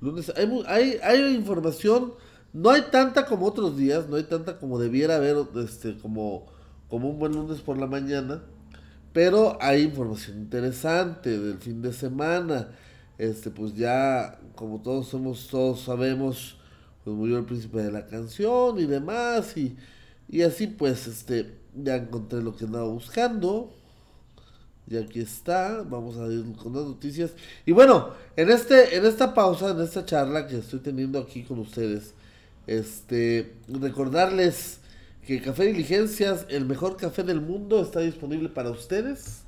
Lunes, hay, hay, hay información, no hay tanta como otros días, no hay tanta como debiera haber, este, como, como un buen lunes por la mañana, pero hay información interesante del fin de semana. Este, pues ya, como todos somos, todos sabemos, pues murió el príncipe de la canción y demás, y, y así pues, este, ya encontré lo que andaba buscando. Y aquí está, vamos a ir con las noticias. Y bueno, en este, en esta pausa, en esta charla que estoy teniendo aquí con ustedes, este, recordarles que Café Diligencias, el mejor café del mundo, está disponible para ustedes.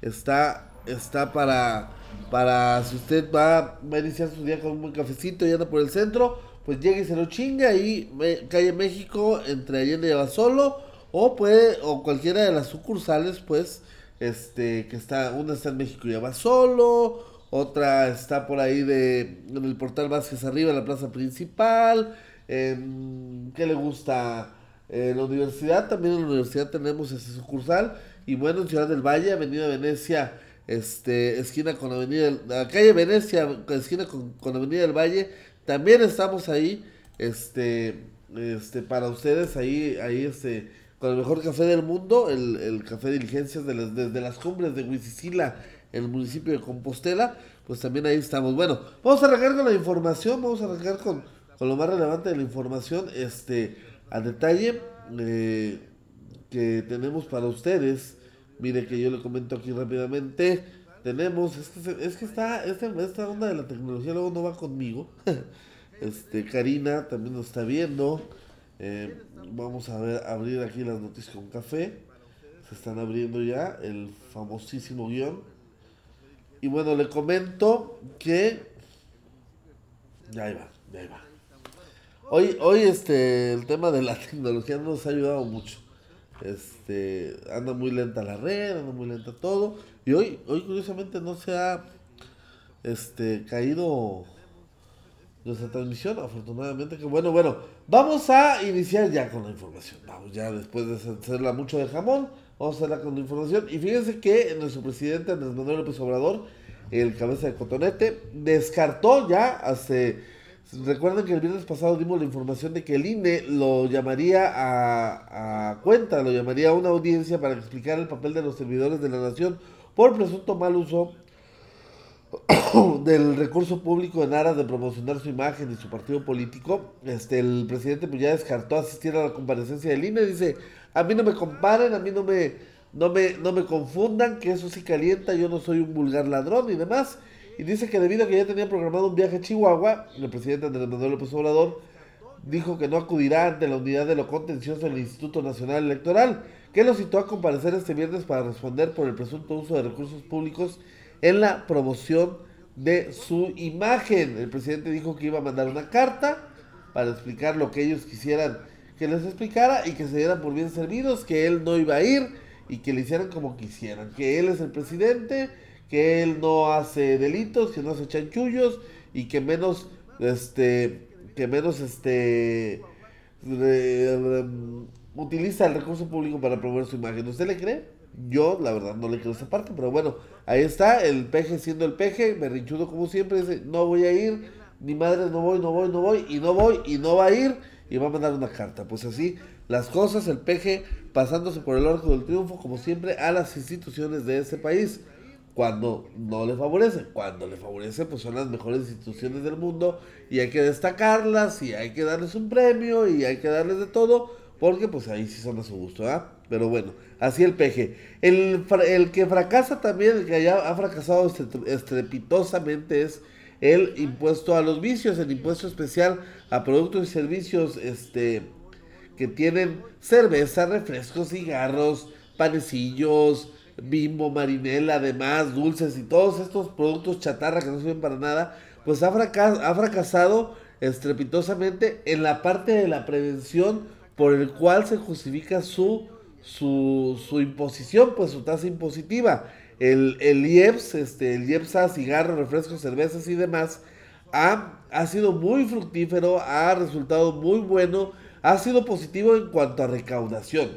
Está, está para, para si usted va, va a iniciar su día con un buen cafecito y anda por el centro, pues llegue y se lo chinga ahí, me- calle México, entre Allende y Abasolo, o puede, o cualquiera de las sucursales, pues, este, que está, una está en México y Abasolo, otra está por ahí de, en el portal Vázquez arriba, en la plaza principal, en, ¿qué le gusta? En la universidad, también en la universidad tenemos ese sucursal, y bueno, en Ciudad del Valle, Avenida Venecia, este, esquina con Avenida, la calle Venecia, esquina con, con Avenida del Valle, también estamos ahí, este, este, para ustedes, ahí, ahí, este, con el mejor café del mundo, el, el café de diligencias de las, desde las cumbres de Huizicila, el municipio de Compostela, pues también ahí estamos. Bueno, vamos a arrancar con la información, vamos a arrancar con, con lo más relevante de la información, este, a detalle, eh, que tenemos para ustedes. Mire que yo le comento aquí rápidamente. Tenemos, es que, es que está, este- esta onda de la tecnología luego no va conmigo. Este, Karina también nos está viendo. Eh, vamos a ver, abrir aquí las noticias con café. Se están abriendo ya el famosísimo guion. Y bueno, le comento que... Ya ahí va, ya ahí va. Hoy, hoy este, el tema de la tecnología no nos ha ayudado mucho. Este, anda muy lenta la red, anda muy lenta todo. Y hoy, hoy curiosamente no se ha este, caído nuestra transmisión, afortunadamente que bueno, bueno, vamos a iniciar ya con la información. Vamos ya después de hacerla mucho de jamón, vamos a hacerla con la información. Y fíjense que nuestro presidente Andrés Manuel López Obrador, el cabeza de cotonete, descartó ya hace Recuerden que el viernes pasado dimos la información de que el INE lo llamaría a, a cuenta, lo llamaría a una audiencia para explicar el papel de los servidores de la nación por presunto mal uso del recurso público en aras de promocionar su imagen y su partido político. Este, el presidente pues ya descartó asistir a la comparecencia del INE. Dice, a mí no me comparen, a mí no me, no me, no me confundan, que eso sí calienta, yo no soy un vulgar ladrón y demás. Y dice que debido a que ya tenía programado un viaje a Chihuahua, el presidente Andrés Manuel López Obrador dijo que no acudirá ante la unidad de lo contencioso del Instituto Nacional Electoral, que lo citó a comparecer este viernes para responder por el presunto uso de recursos públicos en la promoción de su imagen. El presidente dijo que iba a mandar una carta para explicar lo que ellos quisieran que les explicara y que se dieran por bien servidos, que él no iba a ir y que le hicieran como quisieran, que él es el presidente, que él no hace delitos, que no hace chanchullos y que menos este que menos este utiliza el recurso público para promover su imagen. ¿Usted le cree? Yo, la verdad, no le creo esa parte, pero bueno, ahí está, el peje siendo el peje, berrinchudo como siempre, dice, no voy a ir, mi madre no voy, no voy, no voy, y no voy, y no va a ir, y va a mandar una carta. Pues así, las cosas, el peje pasándose por el arco del triunfo, como siempre, a las instituciones de este país cuando no le favorece. Cuando le favorece, pues son las mejores instituciones del mundo y hay que destacarlas y hay que darles un premio y hay que darles de todo, porque pues ahí sí son a su gusto, ¿ah? Pero bueno, así el peje. El, el que fracasa también, el que ya ha fracasado estre- estrepitosamente es el impuesto a los vicios, el impuesto especial a productos y servicios, este que tienen cerveza, refrescos, cigarros, panecillos, bimbo, marinela, además, dulces y todos estos productos chatarra que no sirven para nada, pues ha, fraca- ha fracasado estrepitosamente en la parte de la prevención por el cual se justifica su, su, su imposición, pues su tasa impositiva. El, el IEPS, este, el IEPSA, cigarros, refrescos, cervezas y demás, ha, ha sido muy fructífero, ha resultado muy bueno, ha sido positivo en cuanto a recaudación.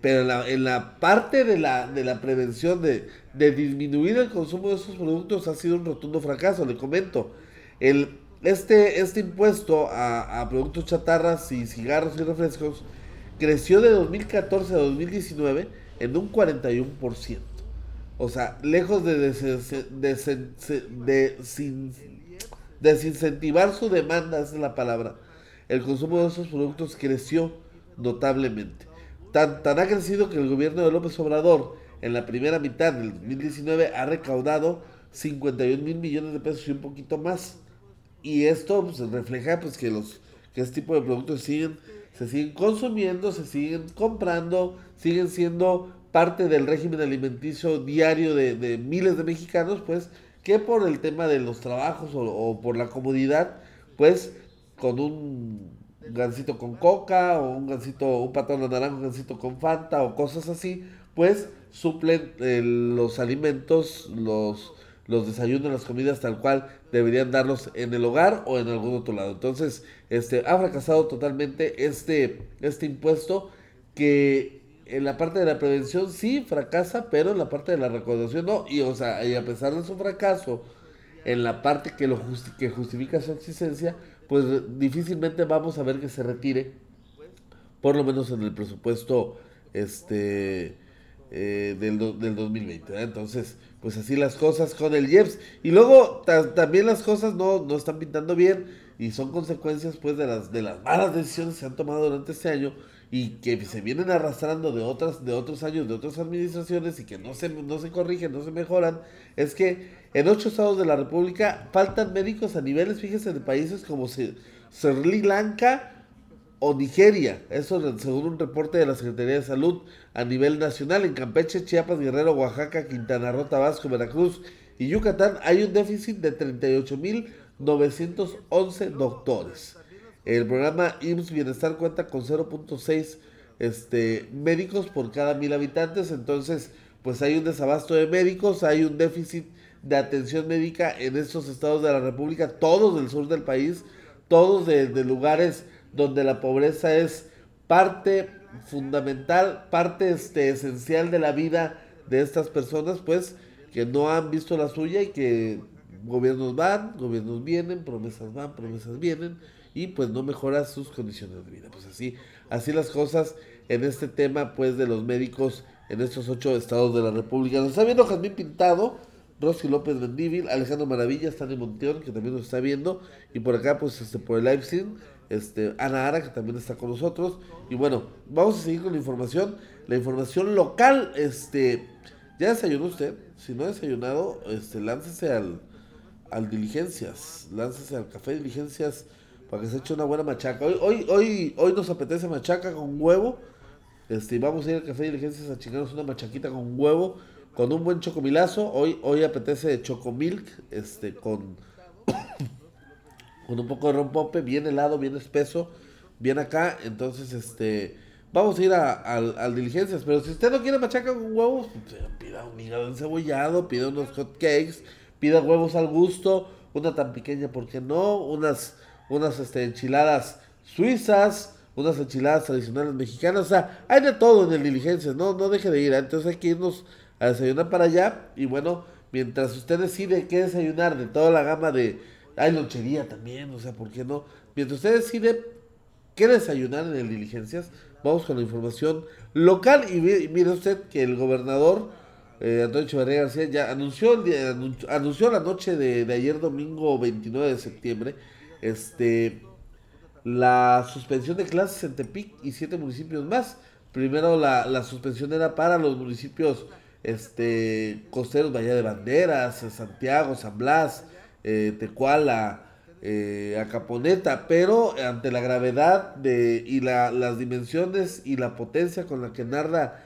Pero en la, en la parte de la, de la prevención, de, de disminuir el consumo de esos productos, ha sido un rotundo fracaso. Le comento, el, este, este impuesto a, a productos chatarras y cigarros y refrescos creció de 2014 a 2019 en un 41%. O sea, lejos de, desincentivar su demanda, esa es la palabra, el consumo de esos productos creció notablemente. Tan, tan ha crecido que el gobierno de López Obrador en la primera mitad del 2019 ha recaudado 51 mil millones de pesos y un poquito más. Y esto pues, refleja pues, que, los, que este tipo de productos siguen, se siguen consumiendo, se siguen comprando, siguen siendo parte del régimen alimenticio diario de, miles de mexicanos, pues que por el tema de los trabajos o, por la comodidad, pues con un gansito con coca o un gansito, un patón de naranja, un gansito con fanta o cosas así, pues suplen eh, los alimentos, los, los desayunos, las comidas tal cual deberían darlos en el hogar o en algún otro lado. Entonces, este ha fracasado totalmente este, este impuesto que en la parte de la prevención sí fracasa, pero en la parte de la recaudación no. Y, o sea, y a pesar de su fracaso, en la parte que, lo que justifica su existencia, pues difícilmente vamos a ver que se retire, por lo menos en el presupuesto este eh, del, del 2020. Entonces, pues así las cosas con el IEPS. Y luego también las cosas no, no están pintando bien y son consecuencias pues de las, de las malas decisiones que se han tomado durante este año y que se vienen arrastrando de otras de otros años de otras administraciones y que no se no se corrigen no se mejoran es que en ocho estados de la república faltan médicos a niveles fíjese de países como Sri Lanka o Nigeria. Eso según un reporte de la Secretaría de Salud a nivel nacional. En Campeche Chiapas Guerrero Oaxaca Quintana Roo Tabasco Veracruz y Yucatán hay un déficit de 38.911 doctores. El programa IMSS Bienestar cuenta con 0.6 este, médicos por cada mil habitantes, entonces pues hay un desabasto de médicos, hay un déficit de atención médica en estos estados de la República, todos del sur del país, todos de, lugares donde la pobreza es parte fundamental, parte este, esencial de la vida de estas personas, pues que no han visto la suya y que gobiernos van, gobiernos vienen, promesas van, promesas vienen y pues no mejora sus condiciones de vida. Pues así, así las cosas en este tema pues de los médicos en estos ocho estados de la República. Nos está viendo Jazmín Pintado, Rosy López Mendívil, Alejandro Maravilla, Stanley Monteón, que también nos está viendo, y por acá pues este por el live stream, este, Ana Ara, que también está con nosotros. Y bueno, vamos a seguir con la información. La información local, este, ¿ya desayunó usted? Si no ha desayunado, este, láncese al, al Diligencias, láncese al Café Diligencias para que se eche una buena machaca. Hoy, hoy, hoy, hoy nos apetece machaca con huevo. Este, vamos a ir al café diligencias a chingarnos una machaquita con huevo, con un buen chocomilazo. Hoy, hoy apetece chocomilk, este, con, con un poco de rompope, bien helado, bien espeso, bien acá. Entonces, este, vamos a ir a, al diligencias. Pero si usted no quiere machaca con huevos, pues, pida un hígado encebollado, pida unos hot cakes, pida huevos al gusto, una tan pequeña, ¿por qué no? Unas unas este, enchiladas suizas, unas enchiladas tradicionales mexicanas, o sea, hay de todo en el Diligencias, no, no deje de ir, ¿eh? entonces hay que irnos a desayunar para allá y bueno, mientras usted decide qué desayunar de toda la gama de, hay lonchería también, o sea, ¿por qué no? Mientras usted decide qué desayunar en el Diligencias, vamos con la información local y mire usted que el gobernador eh, Antonio Echeverría García ya anunció, el anunció la noche de, ayer domingo 29 de septiembre este, la suspensión de clases en Tepic y siete municipios más. Primero la, suspensión era para los municipios este, costeros, Bahía de Banderas, Santiago, San Blas, eh, Tecuala, eh, Acaponeta, pero ante la gravedad de, y la, las dimensiones y la potencia con la que Narda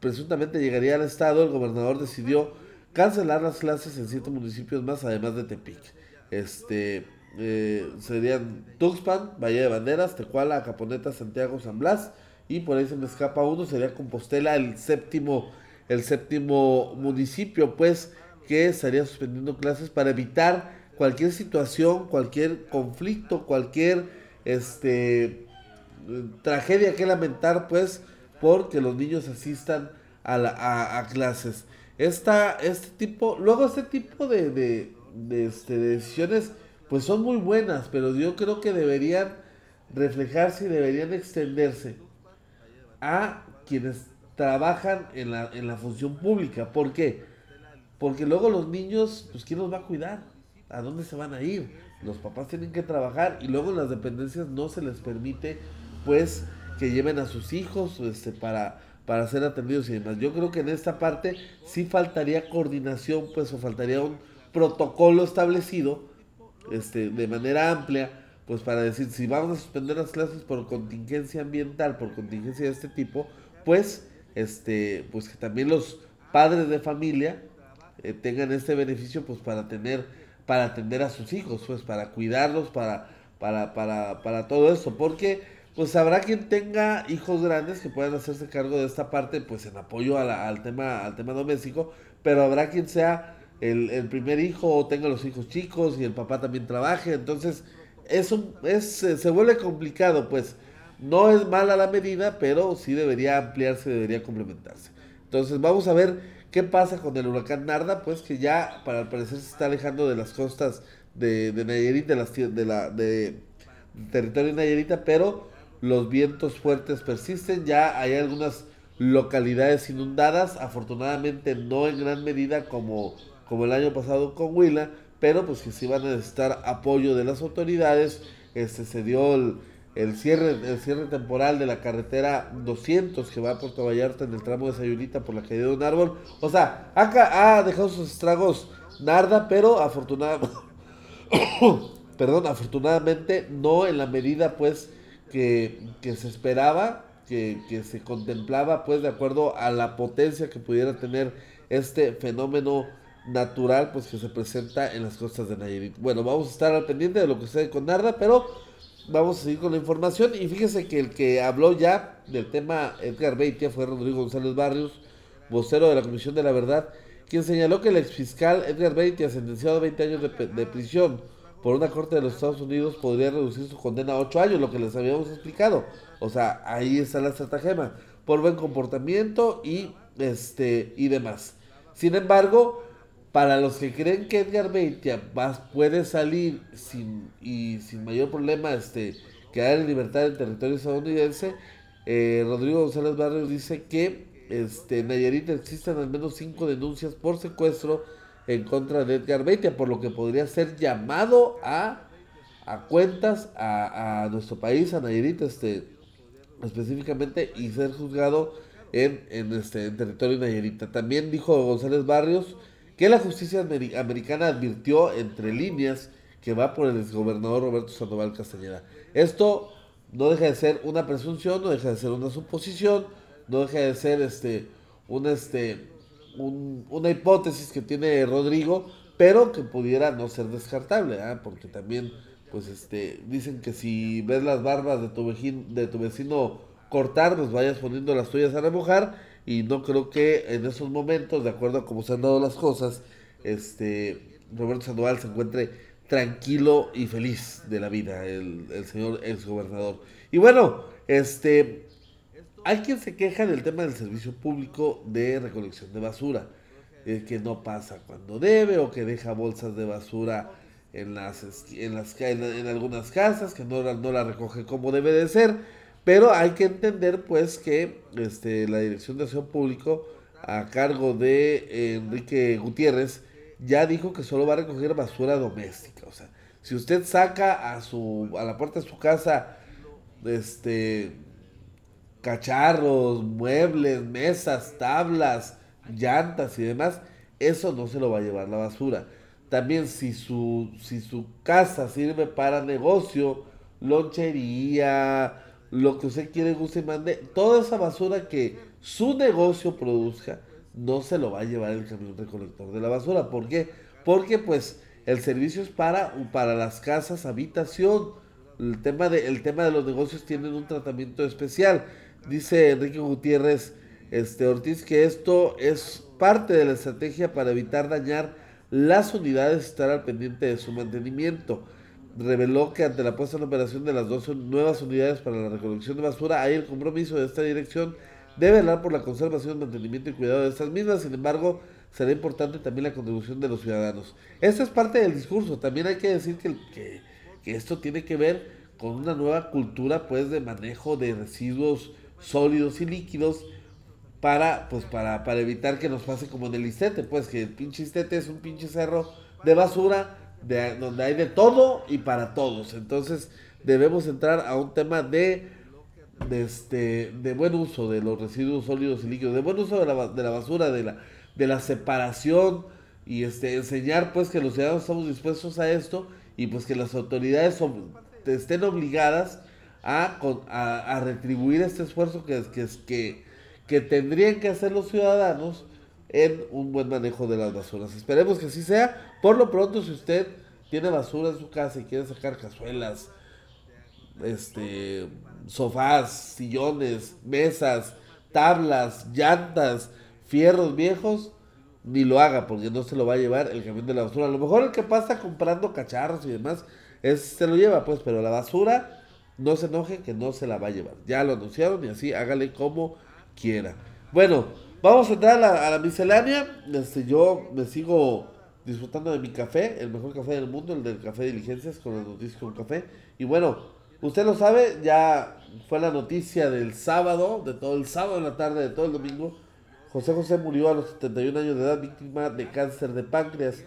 presuntamente llegaría al estado, el gobernador decidió cancelar las clases en siete municipios más, además de Tepic. Este, eh, serían Tuxpan, Valle de Banderas, Tecuala, Caponeta, Santiago, San Blas. Y por ahí se me escapa uno, sería Compostela, el séptimo, el séptimo municipio, pues, que estaría suspendiendo clases para evitar cualquier situación, cualquier conflicto, cualquier este tragedia que lamentar, pues, porque los niños asistan a, la, a, clases. Esta, este tipo, luego este tipo de, de, este, de decisiones pues son muy buenas, pero yo creo que deberían reflejarse y deberían extenderse a quienes trabajan en la, en la función pública. ¿Por qué? Porque luego los niños, pues ¿quién los va a cuidar? ¿A dónde se van a ir? Los papás tienen que trabajar y luego en las dependencias no se les permite, pues, que lleven a sus hijos este, para, para ser atendidos y demás. Yo creo que en esta parte sí faltaría coordinación, pues, o faltaría un protocolo establecido este, de manera amplia, pues para decir, si vamos a suspender las clases por contingencia ambiental, por contingencia de este tipo, pues, este, pues que también los padres de familia eh, tengan este beneficio, pues para tener, para atender a sus hijos, pues para cuidarlos, para, para, para, para todo esto, porque pues habrá quien tenga hijos grandes que puedan hacerse cargo de esta parte, pues en apoyo al tema, al tema doméstico, pero habrá quien sea el, primer hijo o tenga los hijos chicos y el papá también trabaje, entonces eso es, se vuelve complicado, pues no es mala la medida, pero sí debería ampliarse, debería complementarse. Entonces vamos a ver qué pasa con el huracán Narda, pues que ya para el parecer se está alejando de las costas de, de Nayarit, de, las, de, la, de territorio de Nayarita, pero los vientos fuertes persisten, ya hay algunas localidades inundadas, afortunadamente no en gran medida como como el año pasado con Huila, pero pues que sí van a necesitar apoyo de las autoridades. Este se dio el, cierre el cierre temporal de la carretera 200 que va a Puerto Vallarta en el tramo de Sayulita por la caída de un árbol. O sea, acá ha dejado sus estragos Narda, pero afortunadamente perdón, afortunadamente no en la medida pues que, que se esperaba, que, que, se contemplaba pues de acuerdo a la potencia que pudiera tener este fenómeno natural pues que se presenta en las costas de Nayarit. Bueno, vamos a estar al pendiente de lo que sucede con Narda, pero vamos a seguir con la información y fíjese que el que habló ya del tema Edgar Beitia fue Rodrigo González Barrios, vocero de la Comisión de la Verdad, quien señaló que el exfiscal Edgar Beitia, sentenciado a 20 años de, de prisión por una corte de los Estados Unidos, podría reducir su condena a 8 años, lo que les habíamos explicado. O sea, ahí está la estratagema, por buen comportamiento y este y demás. Sin embargo, para los que creen que Edgar Beitia puede salir sin, y sin mayor problema este, quedar en libertad en territorio estadounidense, eh, Rodrigo González Barrios dice que este, en Nayarit existen al menos cinco denuncias por secuestro en contra de Edgar Beitia, por lo que podría ser llamado a, a cuentas a, a nuestro país, a Nayarit este, específicamente, y ser juzgado en, en, este, en territorio Nayarita. También dijo González Barrios que la justicia americana advirtió entre líneas que va por el exgobernador Roberto Sandoval Castañeda. Esto no deja de ser una presunción, no deja de ser una suposición, no deja de ser este, una, este, una hipótesis que tiene Rodrigo, pero que pudiera no ser descartable, ¿ah? porque también pues este, dicen que si ves las barbas de tu, vecino, de tu vecino cortar, pues vayas poniendo las tuyas a remojar y no creo que en esos momentos, de acuerdo a cómo se han dado las cosas, este Roberto Sandoval se encuentre tranquilo y feliz de la vida, el, el señor ex gobernador. Y bueno, este hay quien se queja del tema del servicio público de recolección de basura, eh, que no pasa cuando debe o que deja bolsas de basura en las en las en, algunas casas, que no, no la recoge como debe de ser. Pero hay que entender pues que este, la Dirección de Acción Público a cargo de Enrique Gutiérrez ya dijo que solo va a recoger basura doméstica. O sea, si usted saca a su a la puerta de su casa este cacharros, muebles, mesas, tablas, llantas y demás, eso no se lo va a llevar la basura. También si su si su casa sirve para negocio, lonchería, lo que usted quiere, guste y mande, toda esa basura que su negocio produzca, no se lo va a llevar el camión recolector de la basura. ¿Por qué? Porque pues el servicio es para, para las casas, habitación. El tema, de, el tema de los negocios tienen un tratamiento especial. Dice Enrique Gutiérrez este, Ortiz que esto es parte de la estrategia para evitar dañar las unidades estar al pendiente de su mantenimiento reveló que ante la puesta en operación de las dos nuevas unidades para la recolección de basura hay el compromiso de esta dirección de velar por la conservación, mantenimiento y cuidado de estas mismas. Sin embargo, será importante también la contribución de los ciudadanos. Esta es parte del discurso. También hay que decir que, que, que esto tiene que ver con una nueva cultura pues de manejo de residuos sólidos y líquidos para pues para, para evitar que nos pase como en el Istete, pues que el pinche Istete es un pinche cerro de basura de, donde hay de todo y para todos. Entonces debemos entrar a un tema de, de, este, de buen uso de los residuos sólidos y líquidos, de buen uso de la, de la basura, de la, de la separación y este, enseñar pues que los ciudadanos estamos dispuestos a esto y pues que las autoridades estén obligadas a, a, retribuir este esfuerzo que, que, que, que tendrían que hacer los ciudadanos en un buen manejo de las basuras. Esperemos que así sea. Por lo pronto, si usted tiene basura en su casa y quiere sacar cazuelas, este, sofás, sillones, mesas, tablas, llantas, fierros viejos, ni lo haga porque no se lo va a llevar el camión de la basura. A lo mejor el que pasa comprando cacharros y demás, es, se lo lleva pues, pero la basura, no se enoje que no se la va a llevar. Ya lo anunciaron y así hágale como quiera. Bueno, vamos a entrar a la, miscelánea. Este, yo me sigo disfrutando de mi café, el mejor café del mundo, el del café diligencias con las noticias con café. Y bueno, usted lo sabe, ya fue la noticia del sábado, de todo el sábado en la tarde, de todo el domingo José José murió a los 71 años de edad víctima de cáncer de páncreas.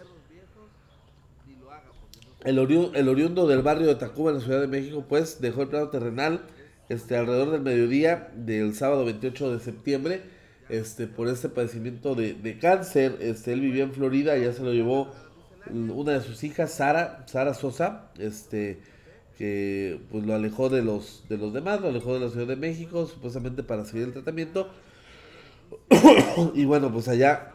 El, oriundo del barrio de Tacuba en la Ciudad de México pues dejó el plano terrenal este, alrededor del mediodía del sábado 28 de septiembre este, por este padecimiento de, cáncer. Este, él vivía en Florida, ya se lo llevó una de sus hijas, Sara, Sara Sosa, este, que pues lo alejó de los, de los demás, lo alejó de la Ciudad de México, supuestamente para seguir el tratamiento. y bueno, pues allá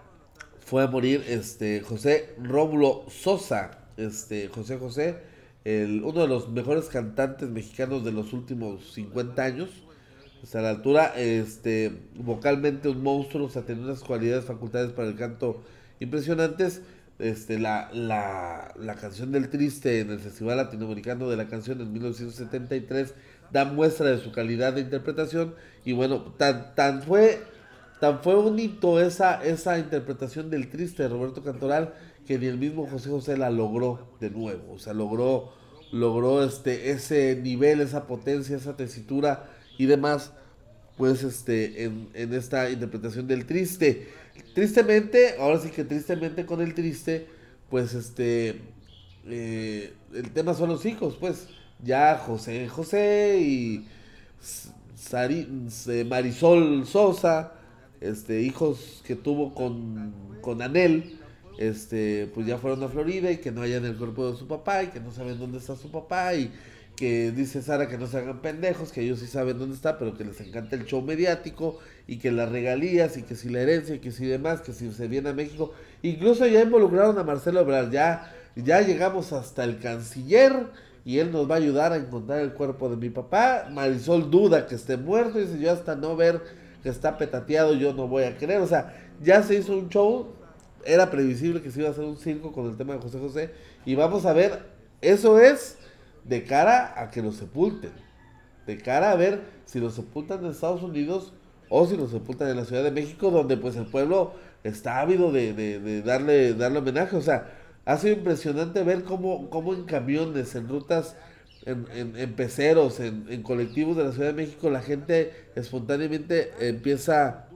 fue a morir este José Rómulo Sosa, este José José, el, uno de los mejores cantantes mexicanos de los últimos 50 años. A la altura, este, vocalmente un monstruo, o sea, tenía unas cualidades, facultades para el canto impresionantes. Este, la, la, la canción del triste en el Festival Latinoamericano de la Canción en 1973 da muestra de su calidad de interpretación y bueno, tan, tan fue Tan fue bonito esa, esa interpretación del triste de Roberto Cantoral que ni el mismo José José la logró de nuevo. O sea, logró, logró este, ese nivel, esa potencia, esa tesitura y demás, pues este, en, en esta interpretación del triste. Tristemente, ahora sí que tristemente con el triste, pues este, eh, el tema son los hijos, pues ya José José y Marisol Sosa este, hijos que tuvo con, con Anel, este, pues ya fueron a Florida y que no hayan el cuerpo de su papá y que no saben dónde está su papá y que dice Sara que no se hagan pendejos, que ellos sí saben dónde está, pero que les encanta el show mediático y que las regalías y que si la herencia y que si demás, que si se viene a México, incluso ya involucraron a Marcelo Ebrard, ya, ya llegamos hasta el canciller y él nos va a ayudar a encontrar el cuerpo de mi papá, Marisol duda que esté muerto, y dice yo hasta no ver que está petateado, yo no voy a creer. O sea, ya se hizo un show, era previsible que se iba a hacer un circo con el tema de José José. Y vamos a ver, eso es de cara a que lo sepulten. De cara a ver si lo sepultan en Estados Unidos o si lo sepultan en la Ciudad de México, donde pues el pueblo está ávido de, de, darle, darle homenaje. O sea, ha sido impresionante ver cómo, cómo en camiones, en rutas en, en, peceros, en, colectivos de la Ciudad de México, la gente espontáneamente empieza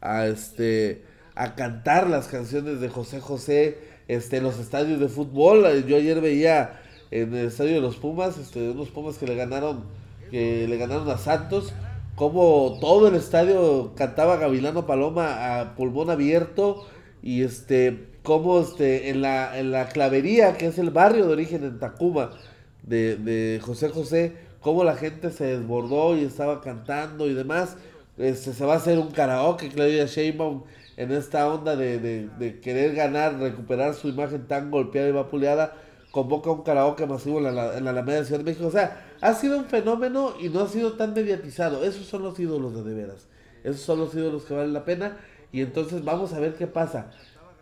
a, este, a cantar las canciones de José José este, en los estadios de fútbol. Yo ayer veía en el estadio de los Pumas, este, unos Pumas que le ganaron, que le ganaron a Santos, como todo el estadio cantaba Gavilano Paloma a pulmón abierto y este como este en la en la clavería que es el barrio de origen en Tacuba de, de José José, cómo la gente se desbordó y estaba cantando y demás. Este, se va a hacer un karaoke, Claudia Sheinbaum, en esta onda de, de, querer ganar, recuperar su imagen tan golpeada y vapuleada, convoca un karaoke masivo en la, en la Alameda de Ciudad de México. O sea, ha sido un fenómeno y no ha sido tan mediatizado. Esos son los ídolos de de veras. Esos son los ídolos que valen la pena. Y entonces vamos a ver qué pasa.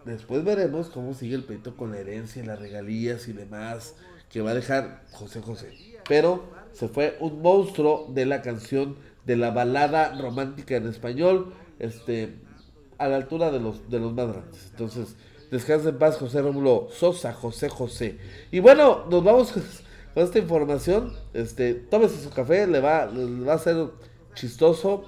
Después veremos cómo sigue el pleito con la herencia, las regalías y demás que va a dejar José José. Pero se fue un monstruo de la canción de la balada romántica en español. Este, a la altura de los, de los más grandes. Entonces, descansa en paz José Rómulo Sosa, José José. Y bueno, nos vamos con esta información. Este, tómese su café, le va, le va a ser chistoso.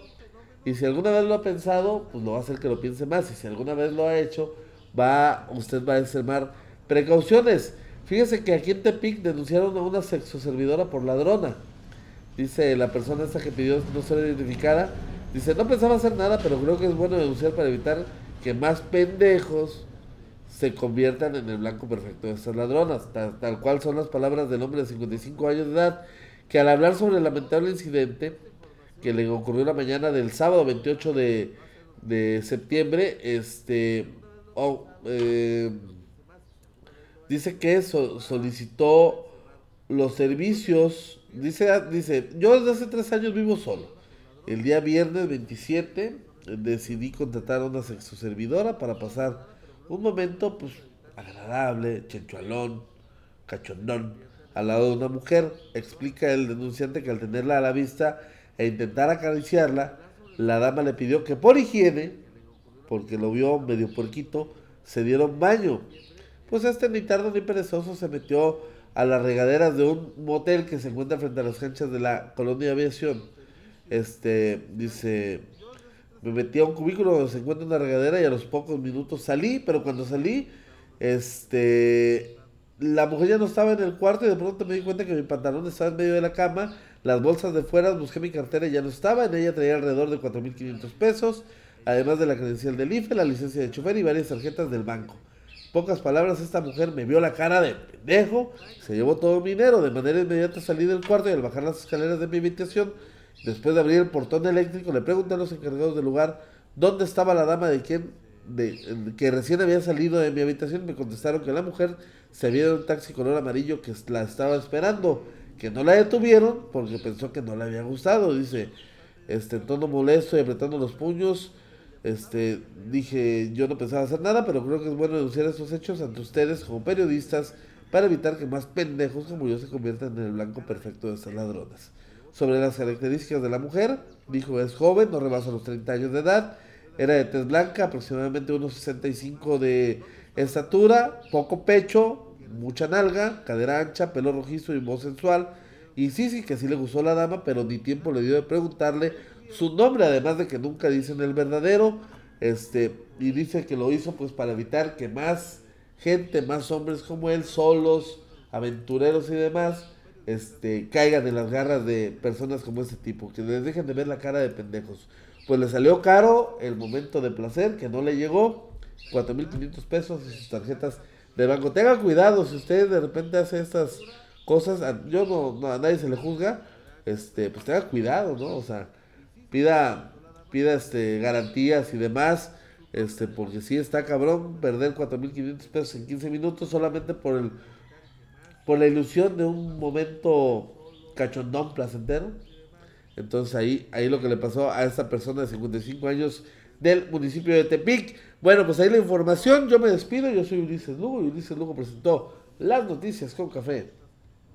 Y si alguna vez lo ha pensado, pues lo va a hacer que lo piense más. Y si alguna vez lo ha hecho, va, usted va a extremar precauciones. Fíjese que aquí en Tepic denunciaron a una sexoservidora por ladrona. Dice la persona esta que pidió no ser identificada. Dice, no pensaba hacer nada, pero creo que es bueno denunciar para evitar que más pendejos se conviertan en el blanco perfecto de estas ladronas. Tal, cual son las palabras del hombre de 55 años de edad, que al hablar sobre el lamentable incidente que le ocurrió la mañana del sábado 28 de, de septiembre, este, oh, eh, dice que so- solicitó los servicios, dice, dice, yo desde hace tres años vivo solo. El día viernes 27 eh, decidí contratar a una sexoservidora para pasar un momento pues agradable, chenchualón, cachondón, al lado de una mujer. Explica el denunciante que al tenerla a la vista e intentar acariciarla, la dama le pidió que por higiene, porque lo vio medio puerquito, se dieron baño. Pues este ni tardo ni perezoso se metió a las regaderas de un motel que se encuentra frente a las canchas de la colonia de aviación. Este, dice, me metí a un cubículo donde se encuentra una regadera y a los pocos minutos salí, pero cuando salí, este, la mujer ya no estaba en el cuarto y de pronto me di cuenta que mi pantalón estaba en medio de la cama, las bolsas de fuera, busqué mi cartera y ya no estaba, en ella traía alrededor de 4.500 pesos, además de la credencial del IFE, la licencia de chofer y varias tarjetas del banco. Pocas palabras, esta mujer me vio la cara de pendejo, se llevó todo mi dinero, de manera inmediata salí del cuarto y al bajar las escaleras de mi habitación, después de abrir el portón eléctrico, le pregunté a los encargados del lugar dónde estaba la dama de quien de, que recién había salido de mi habitación. Me contestaron que la mujer se había ido en un taxi color amarillo que la estaba esperando, que no la detuvieron porque pensó que no le había gustado. Dice, este, en tono molesto y apretando los puños. Este, dije, yo no pensaba hacer nada, pero creo que es bueno denunciar estos hechos ante ustedes como periodistas para evitar que más pendejos como yo se conviertan en el blanco perfecto de estas ladronas. Sobre las características de la mujer, dijo, es joven, no rebasa los 30 años de edad, era de tez blanca, aproximadamente unos 65 de estatura, poco pecho, mucha nalga, cadera ancha, pelo rojizo y voz sensual. Y sí, sí, que sí le gustó la dama, pero ni tiempo le dio de preguntarle su nombre, además de que nunca dicen el verdadero. Este, y dice que lo hizo pues para evitar que más gente, más hombres como él, solos, aventureros y demás, este, caigan en las garras de personas como este tipo, que les dejen de ver la cara de pendejos. Pues le salió caro el momento de placer, que no le llegó, 4.500 pesos y sus tarjetas de banco. Tenga cuidado, si usted de repente hace estas cosas, yo no, a nadie se le juzga, este, pues tenga cuidado, ¿no? O sea, pida, pida este, garantías y demás, este, porque sí está cabrón perder 4.500 pesos en 15 minutos solamente por el por la ilusión de un momento cachondón placentero. Entonces ahí, ahí lo que le pasó a esta persona de 55 años del municipio de Tepic. Bueno, pues ahí la información. Yo me despido. Yo soy Ulises Lugo y Ulises Lugo presentó las noticias con café.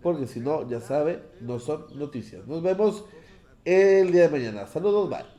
Porque si no, ya sabe, no son noticias. Nos vemos el día de mañana. Saludos, bye.